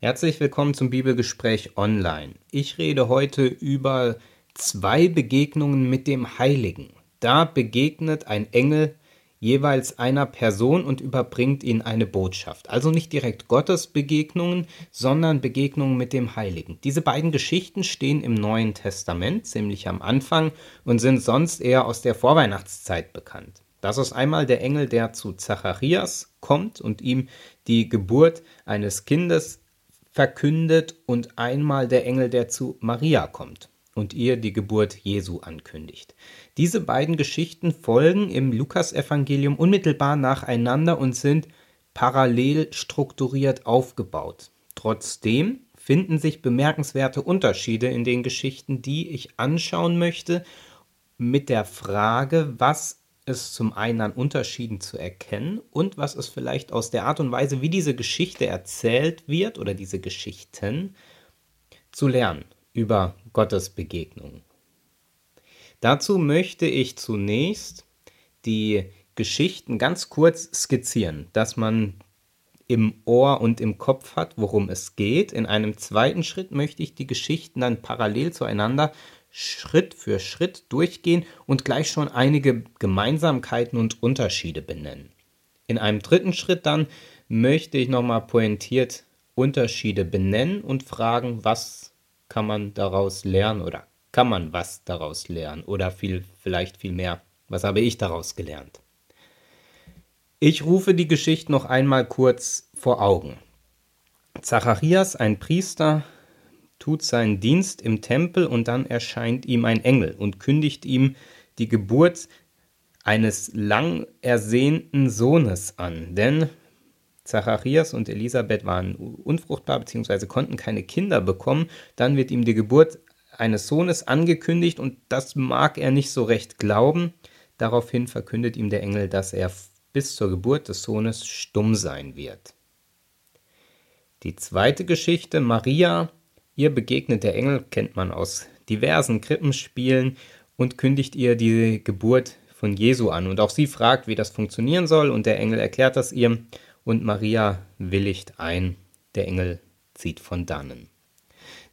Herzlich willkommen zum Bibelgespräch online. Ich rede heute über zwei Begegnungen mit dem Heiligen. Da begegnet ein Engel jeweils einer Person und überbringt ihnen eine Botschaft. Also nicht direkt Gottes Begegnungen, sondern Begegnungen mit dem Heiligen. Diese beiden Geschichten stehen im Neuen Testament ziemlich am Anfang und sind sonst eher aus der Vorweihnachtszeit bekannt. Das ist einmal der Engel, der zu Zacharias kommt und ihm die Geburt eines Kindes verkündet und einmal der Engel, der zu Maria kommt und ihr die Geburt Jesu ankündigt. Diese beiden Geschichten folgen im Lukasevangelium unmittelbar nacheinander und sind parallel strukturiert aufgebaut. Trotzdem finden sich bemerkenswerte Unterschiede in den Geschichten, die ich anschauen möchte, mit der Frage, was es zum einen an Unterschieden zu erkennen und was es vielleicht aus der Art und Weise, wie diese Geschichte erzählt wird oder diese Geschichten zu lernen über Gottes Begegnungen. Dazu möchte ich zunächst die Geschichten ganz kurz skizzieren, dass man im Ohr und im Kopf hat, worum es geht. In einem zweiten Schritt möchte ich die Geschichten dann parallel zueinander Schritt für Schritt durchgehen und gleich schon einige Gemeinsamkeiten und Unterschiede benennen. In einem dritten Schritt dann möchte ich nochmal pointiert Unterschiede benennen und fragen, was kann man daraus lernen oder kann man was daraus lernen oder viel, vielleicht viel mehr, was habe ich daraus gelernt. Ich rufe die Geschichte noch einmal kurz vor Augen. Zacharias, ein Priester, tut seinen Dienst im Tempel und dann erscheint ihm ein Engel und kündigt ihm die Geburt eines lang ersehnten Sohnes an. Denn Zacharias und Elisabeth waren unfruchtbar bzw. konnten keine Kinder bekommen. Dann wird ihm die Geburt eines Sohnes angekündigt und das mag er nicht so recht glauben. Daraufhin verkündet ihm der Engel, dass er bis zur Geburt des Sohnes stumm sein wird. Die zweite Geschichte, Maria Ihr begegnet der Engel, kennt man aus diversen Krippenspielen, und kündigt ihr die Geburt von Jesu an. Und auch sie fragt, wie das funktionieren soll, und der Engel erklärt das ihr, und Maria willigt ein. Der Engel zieht von dannen.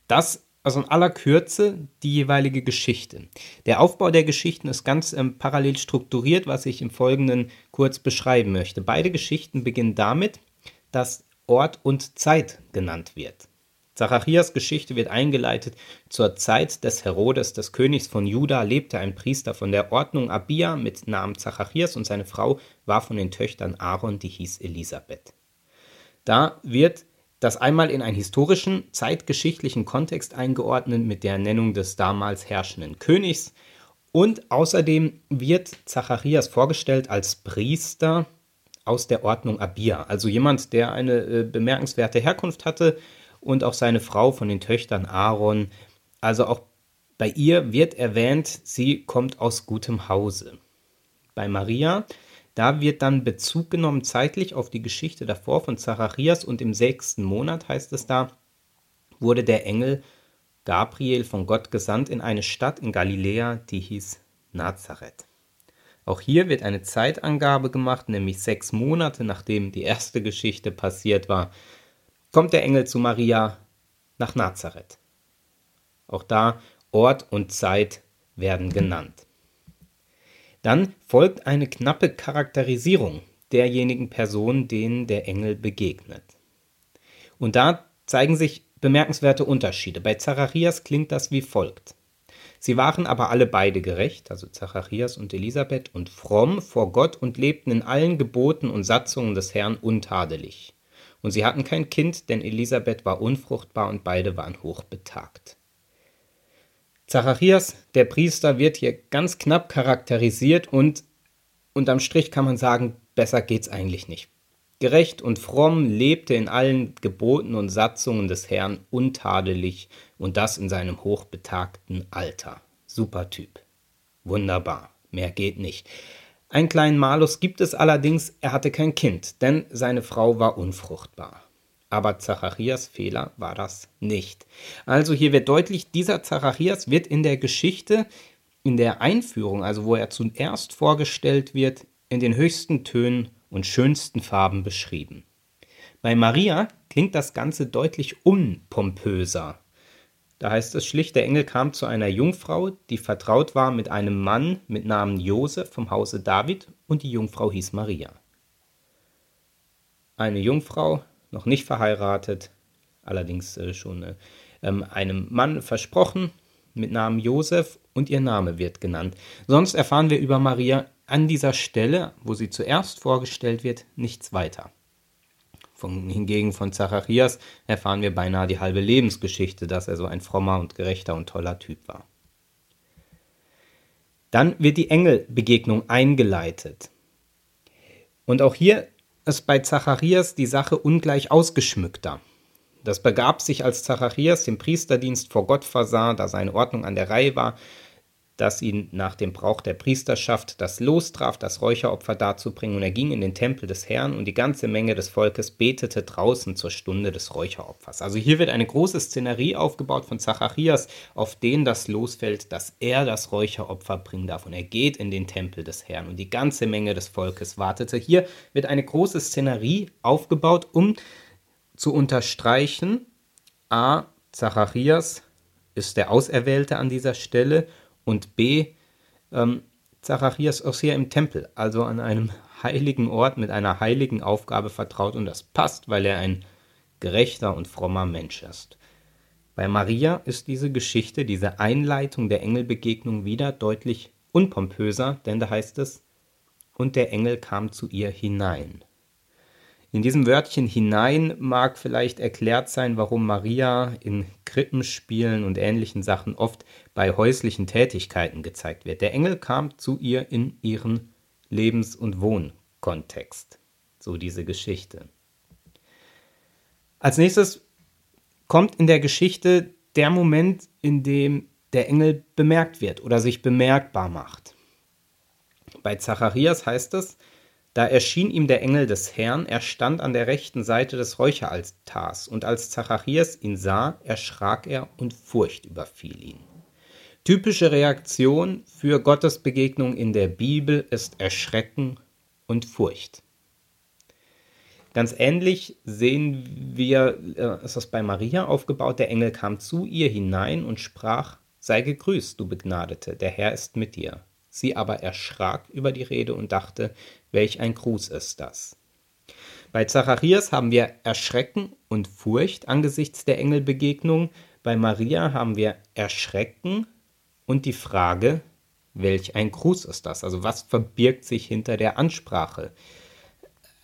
Das also in aller Kürze die jeweilige Geschichte. Der Aufbau der Geschichten ist ganz ähm, parallel strukturiert, was ich im Folgenden kurz beschreiben möchte. Beide Geschichten beginnen damit, dass Ort und Zeit genannt wird. Zacharias Geschichte wird eingeleitet. Zur Zeit des Herodes, des Königs von Juda, lebte ein Priester von der Ordnung Abia mit Namen Zacharias und seine Frau war von den Töchtern Aaron, die hieß Elisabeth. Da wird das einmal in einen historischen, zeitgeschichtlichen Kontext eingeordnet mit der Nennung des damals herrschenden Königs und außerdem wird Zacharias vorgestellt als Priester aus der Ordnung Abia, also jemand, der eine äh, bemerkenswerte Herkunft hatte, und auch seine Frau von den Töchtern Aaron. Also auch bei ihr wird erwähnt, sie kommt aus gutem Hause. Bei Maria, da wird dann Bezug genommen zeitlich auf die Geschichte davor von Zacharias und im sechsten Monat heißt es da, wurde der Engel Gabriel von Gott gesandt in eine Stadt in Galiläa, die hieß Nazareth. Auch hier wird eine Zeitangabe gemacht, nämlich sechs Monate nachdem die erste Geschichte passiert war, kommt der Engel zu Maria nach Nazareth. Auch da Ort und Zeit werden genannt. Dann folgt eine knappe Charakterisierung derjenigen Personen, denen der Engel begegnet. Und da zeigen sich bemerkenswerte Unterschiede. Bei Zacharias klingt das wie folgt. Sie waren aber alle beide gerecht, also Zacharias und Elisabeth, und fromm vor Gott und lebten in allen Geboten und Satzungen des Herrn untadelig. Und sie hatten kein Kind, denn Elisabeth war unfruchtbar und beide waren hochbetagt. Zacharias, der Priester, wird hier ganz knapp charakterisiert und unterm Strich kann man sagen, besser geht's eigentlich nicht. Gerecht und fromm lebte in allen Geboten und Satzungen des Herrn untadelig und das in seinem hochbetagten Alter. Super Typ. Wunderbar. Mehr geht nicht. Einen kleinen Malus gibt es allerdings, er hatte kein Kind, denn seine Frau war unfruchtbar. Aber Zacharias Fehler war das nicht. Also hier wird deutlich, dieser Zacharias wird in der Geschichte, in der Einführung, also wo er zuerst vorgestellt wird, in den höchsten Tönen und schönsten Farben beschrieben. Bei Maria klingt das Ganze deutlich unpompöser. Da heißt es schlicht, der Engel kam zu einer Jungfrau, die vertraut war mit einem Mann mit Namen Josef vom Hause David und die Jungfrau hieß Maria. Eine Jungfrau, noch nicht verheiratet, allerdings äh, schon äh, ähm, einem Mann versprochen mit Namen Josef und ihr Name wird genannt. Sonst erfahren wir über Maria an dieser Stelle, wo sie zuerst vorgestellt wird, nichts weiter. Von, hingegen von Zacharias erfahren wir beinahe die halbe Lebensgeschichte, dass er so ein frommer und gerechter und toller Typ war. Dann wird die Engelbegegnung eingeleitet. Und auch hier ist bei Zacharias die Sache ungleich ausgeschmückter. Das begab sich, als Zacharias den Priesterdienst vor Gott versah, da seine Ordnung an der Reihe war, dass ihn nach dem Brauch der Priesterschaft das Los traf, das Räucheropfer darzubringen, und er ging in den Tempel des Herrn, und die ganze Menge des Volkes betete draußen zur Stunde des Räucheropfers. Also hier wird eine große Szenerie aufgebaut von Zacharias, auf den das losfällt, dass er das Räucheropfer bringen darf, und er geht in den Tempel des Herrn, und die ganze Menge des Volkes wartete. Hier wird eine große Szenerie aufgebaut, um zu unterstreichen, a. Zacharias ist der Auserwählte an dieser Stelle und b. Ähm, Zacharias ist hier im Tempel, also an einem heiligen Ort mit einer heiligen Aufgabe vertraut und das passt, weil er ein gerechter und frommer Mensch ist. Bei Maria ist diese Geschichte, diese Einleitung der Engelbegegnung wieder deutlich unpompöser, denn da heißt es, und der Engel kam zu ihr hinein. In diesem Wörtchen hinein mag vielleicht erklärt sein, warum Maria in Krippenspielen und ähnlichen Sachen oft bei häuslichen Tätigkeiten gezeigt wird. Der Engel kam zu ihr in ihren Lebens- und Wohnkontext. So diese Geschichte. Als nächstes kommt in der Geschichte der Moment, in dem der Engel bemerkt wird oder sich bemerkbar macht. Bei Zacharias heißt es, da erschien ihm der Engel des Herrn, er stand an der rechten Seite des Räucheraltars, und als Zacharias ihn sah, erschrak er und Furcht überfiel ihn. Typische Reaktion für Gottes Begegnung in der Bibel ist Erschrecken und Furcht. Ganz ähnlich sehen wir, äh, ist das bei Maria aufgebaut, der Engel kam zu ihr hinein und sprach, sei gegrüßt, du Begnadete, der Herr ist mit dir. Sie aber erschrak über die Rede und dachte, welch ein Gruß ist das. Bei Zacharias haben wir Erschrecken und Furcht angesichts der Engelbegegnung. Bei Maria haben wir Erschrecken und die Frage, welch ein Gruß ist das? Also was verbirgt sich hinter der Ansprache?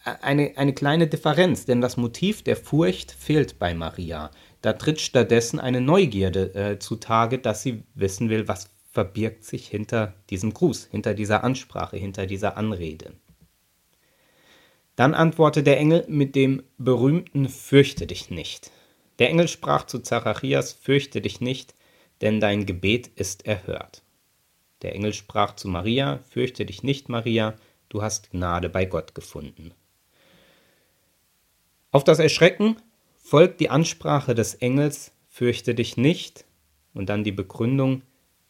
Eine, eine kleine Differenz, denn das Motiv der Furcht fehlt bei Maria. Da tritt stattdessen eine Neugierde äh, zutage, dass sie wissen will, was verbirgt sich hinter diesem Gruß, hinter dieser Ansprache, hinter dieser Anrede. Dann antwortete der Engel mit dem berühmten Fürchte dich nicht. Der Engel sprach zu Zacharias, Fürchte dich nicht, denn dein Gebet ist erhört. Der Engel sprach zu Maria, Fürchte dich nicht, Maria, du hast Gnade bei Gott gefunden. Auf das Erschrecken folgt die Ansprache des Engels, Fürchte dich nicht, und dann die Begründung,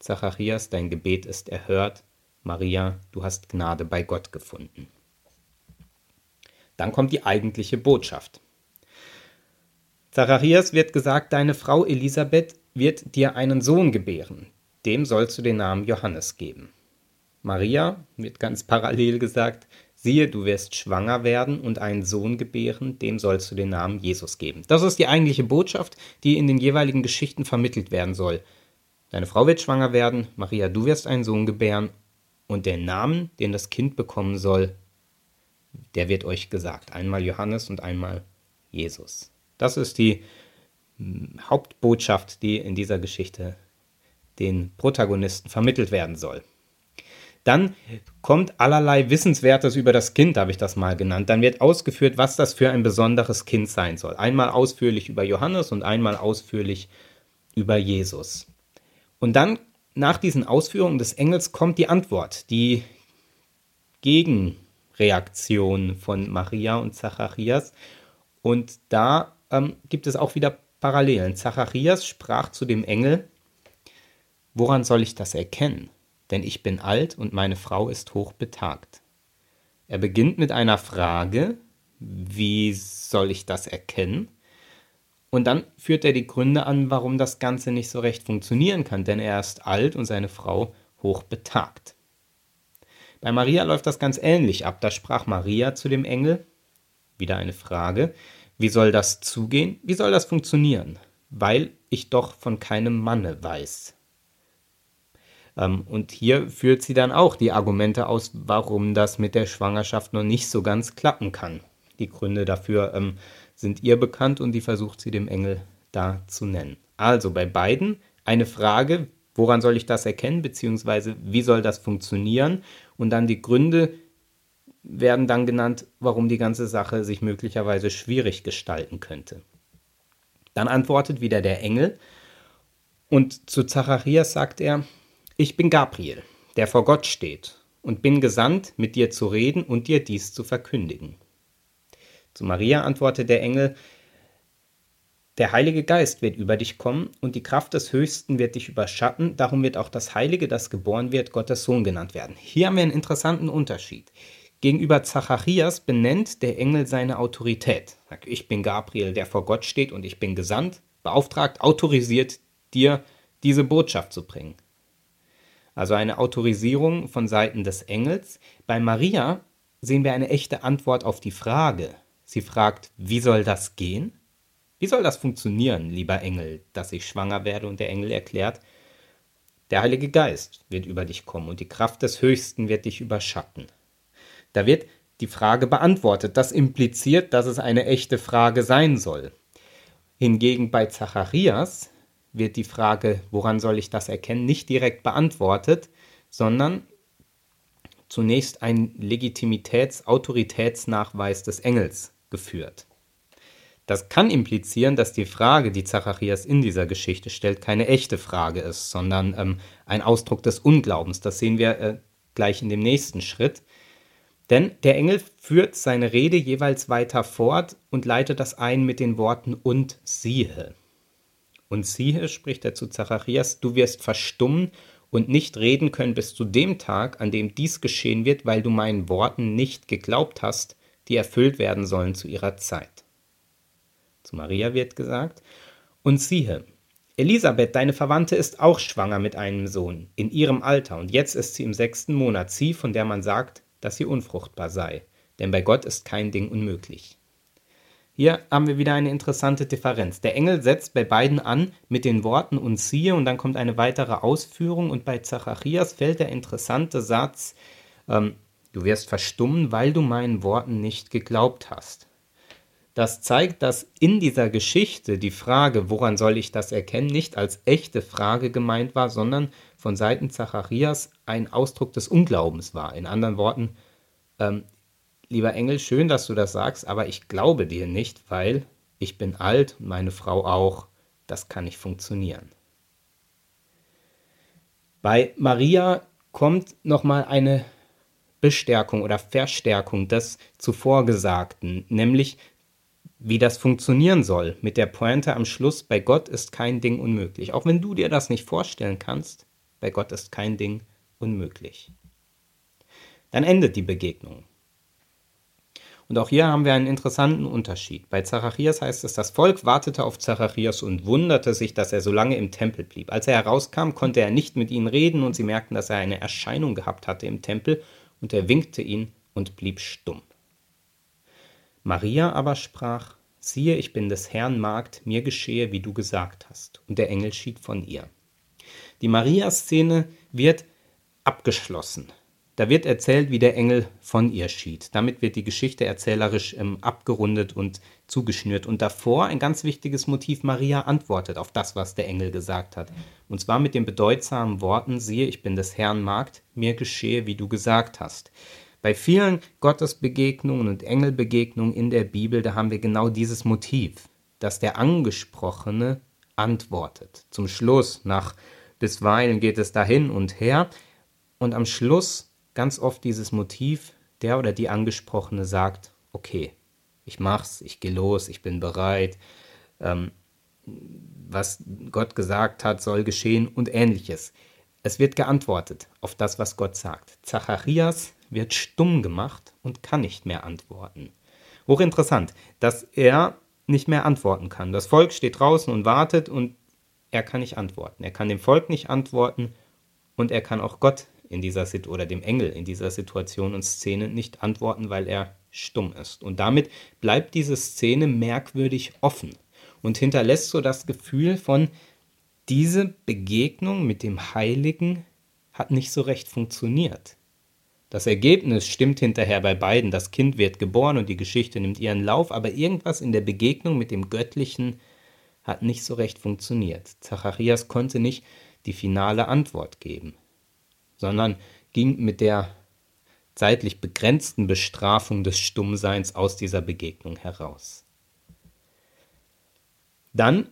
Zacharias, dein Gebet ist erhört, Maria, du hast Gnade bei Gott gefunden. Dann kommt die eigentliche Botschaft. Zacharias wird gesagt, deine Frau Elisabeth wird dir einen Sohn gebären, dem sollst du den Namen Johannes geben. Maria wird ganz parallel gesagt, siehe, du wirst schwanger werden und einen Sohn gebären, dem sollst du den Namen Jesus geben. Das ist die eigentliche Botschaft, die in den jeweiligen Geschichten vermittelt werden soll. Deine Frau wird schwanger werden, Maria, du wirst einen Sohn gebären, und der Name, den das Kind bekommen soll, der wird euch gesagt. Einmal Johannes und einmal Jesus. Das ist die hm, Hauptbotschaft, die in dieser Geschichte den Protagonisten vermittelt werden soll. Dann kommt allerlei Wissenswertes über das Kind, habe ich das mal genannt. Dann wird ausgeführt, was das für ein besonderes Kind sein soll. Einmal ausführlich über Johannes und einmal ausführlich über Jesus. Und dann, nach diesen Ausführungen des Engels, kommt die Antwort, die Gegenreaktion von Maria und Zacharias. Und da ähm, gibt es auch wieder Parallelen. Zacharias sprach zu dem Engel, Woran soll ich das erkennen? Denn ich bin alt und meine Frau ist hochbetagt. Er beginnt mit einer Frage, wie soll ich das erkennen? Und dann führt er die Gründe an, warum das Ganze nicht so recht funktionieren kann, denn er ist alt und seine Frau hochbetagt. Bei Maria läuft das ganz ähnlich ab. Da sprach Maria zu dem Engel, wieder eine Frage, wie soll das zugehen? Wie soll das funktionieren? Weil ich doch von keinem Manne weiß. Ähm, und hier führt sie dann auch die Argumente aus, warum das mit der Schwangerschaft noch nicht so ganz klappen kann. Die Gründe dafür ähm, sind ihr bekannt und die versucht sie dem Engel da zu nennen. Also bei beiden eine Frage, woran soll ich das erkennen, beziehungsweise wie soll das funktionieren? Und dann die Gründe werden dann genannt, warum die ganze Sache sich möglicherweise schwierig gestalten könnte. Dann antwortet wieder der Engel und zu Zacharias sagt er, ich bin Gabriel, der vor Gott steht, und bin gesandt, mit dir zu reden und dir dies zu verkündigen. Zu Maria antwortet der Engel, der Heilige Geist wird über dich kommen und die Kraft des Höchsten wird dich überschatten, darum wird auch das Heilige, das geboren wird, Gottes Sohn genannt werden. Hier haben wir einen interessanten Unterschied. Gegenüber Zacharias benennt der Engel seine Autorität. Ich bin Gabriel, der vor Gott steht und ich bin gesandt, beauftragt, autorisiert, dir diese Botschaft zu bringen. Also eine Autorisierung von Seiten des Engels. Bei Maria sehen wir eine echte Antwort auf die Frage. Sie fragt, wie soll das gehen? Wie soll das funktionieren, lieber Engel, dass ich schwanger werde? Und der Engel erklärt, der Heilige Geist wird über dich kommen und die Kraft des Höchsten wird dich überschatten. Da wird die Frage beantwortet. Das impliziert, dass es eine echte Frage sein soll. Hingegen bei Zacharias wird die Frage, woran soll ich das erkennen, nicht direkt beantwortet, sondern zunächst ein Legitimitäts-, Autoritätsnachweis des Engels geführt. Das kann implizieren, dass die Frage, die Zacharias in dieser Geschichte stellt, keine echte Frage ist, sondern ähm, ein Ausdruck des Unglaubens. Das sehen wir äh, gleich in dem nächsten Schritt. Denn der Engel führt seine Rede jeweils weiter fort und leitet das ein mit den Worten und siehe. Und siehe, spricht er zu Zacharias, du wirst verstummen und nicht reden können bis zu dem Tag, an dem dies geschehen wird, weil du meinen Worten nicht geglaubt hast, die erfüllt werden sollen zu ihrer Zeit. Zu Maria wird gesagt, und siehe, Elisabeth, deine Verwandte, ist auch schwanger mit einem Sohn, in ihrem Alter, und jetzt ist sie im sechsten Monat, sie, von der man sagt, dass sie unfruchtbar sei, denn bei Gott ist kein Ding unmöglich. Hier haben wir wieder eine interessante Differenz. Der Engel setzt bei beiden an mit den Worten und siehe und dann kommt eine weitere Ausführung und bei Zacharias fällt der interessante Satz, ähm, du wirst verstummen, weil du meinen Worten nicht geglaubt hast. Das zeigt, dass in dieser Geschichte die Frage, woran soll ich das erkennen, nicht als echte Frage gemeint war, sondern von Seiten Zacharias ein Ausdruck des Unglaubens war. In anderen Worten, ähm, lieber Engel, schön, dass du das sagst, aber ich glaube dir nicht, weil ich bin alt und meine Frau auch. Das kann nicht funktionieren. Bei Maria kommt nochmal eine Bestärkung oder Verstärkung des zuvor Gesagten, nämlich wie das funktionieren soll. Mit der Pointe am Schluss, bei Gott ist kein Ding unmöglich. Auch wenn du dir das nicht vorstellen kannst, bei Gott ist kein Ding unmöglich. Dann endet die Begegnung. Und auch hier haben wir einen interessanten Unterschied. Bei Zacharias heißt es, das Volk wartete auf Zacharias und wunderte sich, dass er so lange im Tempel blieb. Als er herauskam, konnte er nicht mit ihnen reden und sie merkten, dass er eine Erscheinung gehabt hatte im Tempel und er winkte ihn und blieb stumm. Maria aber sprach, siehe, ich bin des Herrn Magd, mir geschehe, wie du gesagt hast. Und der Engel schied von ihr. Die Maria-Szene wird abgeschlossen. Da wird erzählt, wie der Engel von ihr schied. Damit wird die Geschichte erzählerisch ähm, abgerundet und zugeschnürt. Und davor ein ganz wichtiges Motiv, Maria antwortet auf das, was der Engel gesagt hat. Und zwar mit den bedeutsamen Worten, siehe, ich bin des Herrn Magd, mir geschehe, wie du gesagt hast. Bei vielen Gottesbegegnungen und Engelbegegnungen in der Bibel, da haben wir genau dieses Motiv, dass der Angesprochene antwortet. Zum Schluss, nach bisweilen geht es dahin und her und am Schluss ganz oft dieses Motiv, der oder die Angesprochene sagt, okay, ich mach's, ich gehe los, ich bin bereit, ähm, was Gott gesagt hat, soll geschehen und ähnliches. Es wird geantwortet auf das, was Gott sagt. Zacharias wird stumm gemacht und kann nicht mehr antworten. Hochinteressant, dass er nicht mehr antworten kann. Das Volk steht draußen und wartet und er kann nicht antworten. Er kann dem Volk nicht antworten und er kann auch Gott in dieser Situation oder dem Engel in dieser Situation und Szene nicht antworten, weil er stumm ist. Und damit bleibt diese Szene merkwürdig offen und hinterlässt so das Gefühl von, diese Begegnung mit dem Heiligen hat nicht so recht funktioniert. Das Ergebnis stimmt hinterher bei beiden. Das Kind wird geboren und die Geschichte nimmt ihren Lauf, aber irgendwas in der Begegnung mit dem Göttlichen hat nicht so recht funktioniert. Zacharias konnte nicht die finale Antwort geben, sondern ging mit der zeitlich begrenzten Bestrafung des Stummseins aus dieser Begegnung heraus. Dann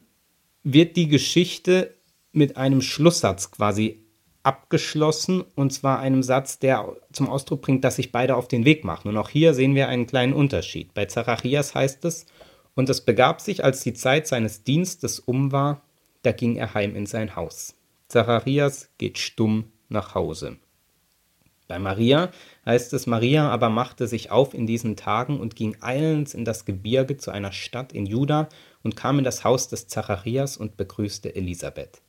wird die Geschichte mit einem Schlusssatz quasi abgeschlossen und zwar einem Satz, der zum Ausdruck bringt, dass sich beide auf den Weg machen. Und auch hier sehen wir einen kleinen Unterschied. Bei Zacharias heißt es, und es begab sich, als die Zeit seines Dienstes um war, da ging er heim in sein Haus. Zacharias geht stumm nach Hause. Bei Maria heißt es, Maria aber machte sich auf in diesen Tagen und ging eilends in das Gebirge zu einer Stadt in Juda und kam in das Haus des Zacharias und begrüßte Elisabeth.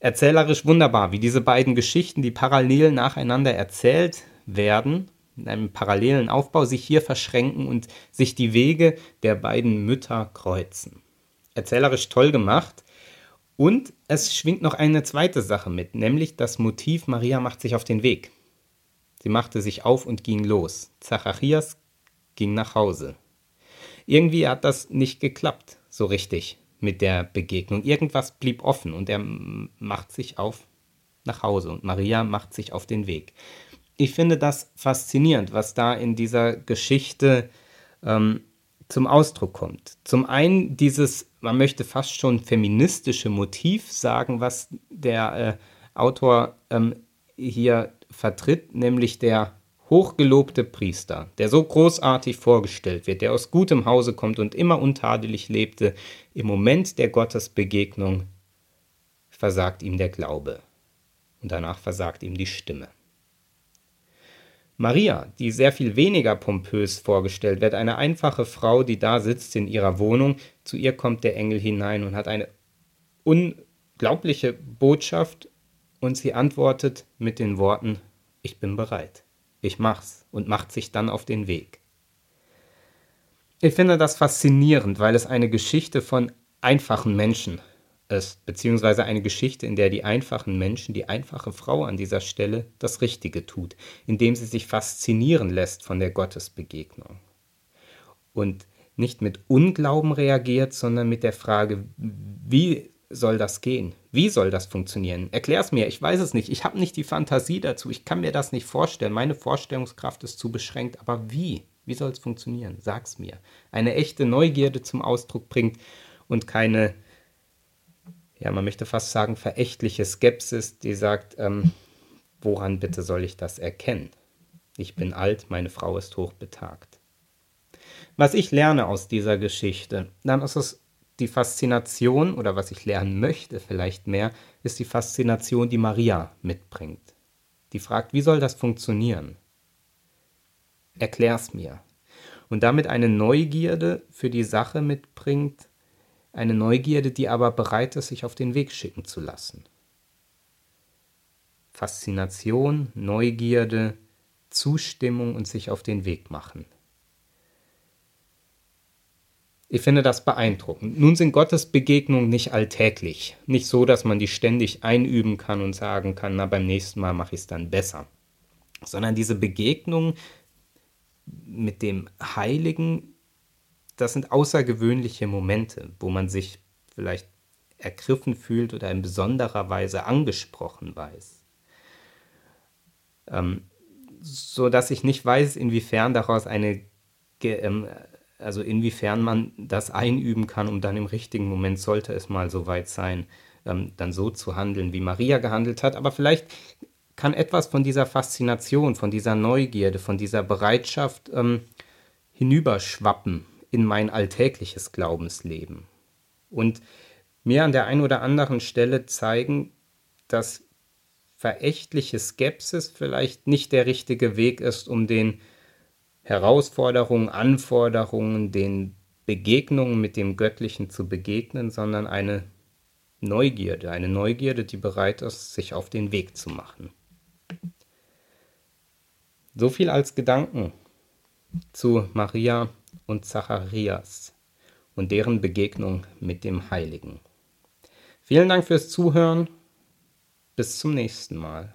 Erzählerisch wunderbar, wie diese beiden Geschichten, die parallel nacheinander erzählt werden, in einem parallelen Aufbau sich hier verschränken und sich die Wege der beiden Mütter kreuzen. Erzählerisch toll gemacht. Und es schwingt noch eine zweite Sache mit, nämlich das Motiv Maria macht sich auf den Weg. Sie machte sich auf und ging los. Zacharias ging nach Hause. Irgendwie hat das nicht geklappt, so richtig mit der Begegnung. Irgendwas blieb offen und er macht sich auf nach Hause und Maria macht sich auf den Weg. Ich finde das faszinierend, was da in dieser Geschichte ähm, zum Ausdruck kommt. Zum einen dieses, man möchte fast schon feministische Motiv sagen, was der äh, Autor ähm, hier vertritt, nämlich der hochgelobte Priester, der so großartig vorgestellt wird, der aus gutem Hause kommt und immer untadelig lebte, im Moment der Gottesbegegnung versagt ihm der Glaube und danach versagt ihm die Stimme. Maria, die sehr viel weniger pompös vorgestellt wird, eine einfache Frau, die da sitzt in ihrer Wohnung, zu ihr kommt der Engel hinein und hat eine unglaubliche Botschaft und sie antwortet mit den Worten, ich bin bereit ich mach's und macht sich dann auf den Weg. Ich finde das faszinierend, weil es eine Geschichte von einfachen Menschen ist, beziehungsweise eine Geschichte, in der die einfachen Menschen, die einfache Frau an dieser Stelle das Richtige tut, indem sie sich faszinieren lässt von der Gottesbegegnung. Und nicht mit Unglauben reagiert, sondern mit der Frage, wie soll das gehen? Wie soll das funktionieren? Erklär's mir, ich weiß es nicht. Ich habe nicht die Fantasie dazu. Ich kann mir das nicht vorstellen. Meine Vorstellungskraft ist zu beschränkt. Aber wie? Wie soll es funktionieren? Sag's mir. Eine echte Neugierde zum Ausdruck bringt und keine, ja, man möchte fast sagen, verächtliche Skepsis, die sagt, ähm, woran bitte soll ich das erkennen? Ich bin alt, meine Frau ist hochbetagt. Was ich lerne aus dieser Geschichte, dann ist es die Faszination oder was ich lernen möchte vielleicht mehr, ist die Faszination, die Maria mitbringt. Die fragt, wie soll das funktionieren? Erklär's mir. Und damit eine Neugierde für die Sache mitbringt, eine Neugierde, die aber bereit ist, sich auf den Weg schicken zu lassen. Faszination, Neugierde, Zustimmung und sich auf den Weg machen. Ich finde das beeindruckend. Nun sind Gottes Begegnungen nicht alltäglich. Nicht so, dass man die ständig einüben kann und sagen kann, na beim nächsten Mal mache ich es dann besser. Sondern diese Begegnungen mit dem Heiligen, das sind außergewöhnliche Momente, wo man sich vielleicht ergriffen fühlt oder in besonderer Weise angesprochen weiß. Ähm, so dass ich nicht weiß, inwiefern daraus eine ähm, also inwiefern man das einüben kann, um dann im richtigen Moment, sollte es mal so weit sein, ähm, dann so zu handeln, wie Maria gehandelt hat. Aber vielleicht kann etwas von dieser Faszination, von dieser Neugierde, von dieser Bereitschaft ähm, hinüberschwappen in mein alltägliches Glaubensleben. Und mir an der einen oder anderen Stelle zeigen, dass verächtliche Skepsis vielleicht nicht der richtige Weg ist, um den Herausforderungen, Anforderungen, den Begegnungen mit dem Göttlichen zu begegnen, sondern eine Neugierde, eine Neugierde, die bereit ist, sich auf den Weg zu machen. So viel als Gedanken zu Maria und Zacharias und deren Begegnung mit dem Heiligen. Vielen Dank fürs Zuhören. Bis zum nächsten Mal.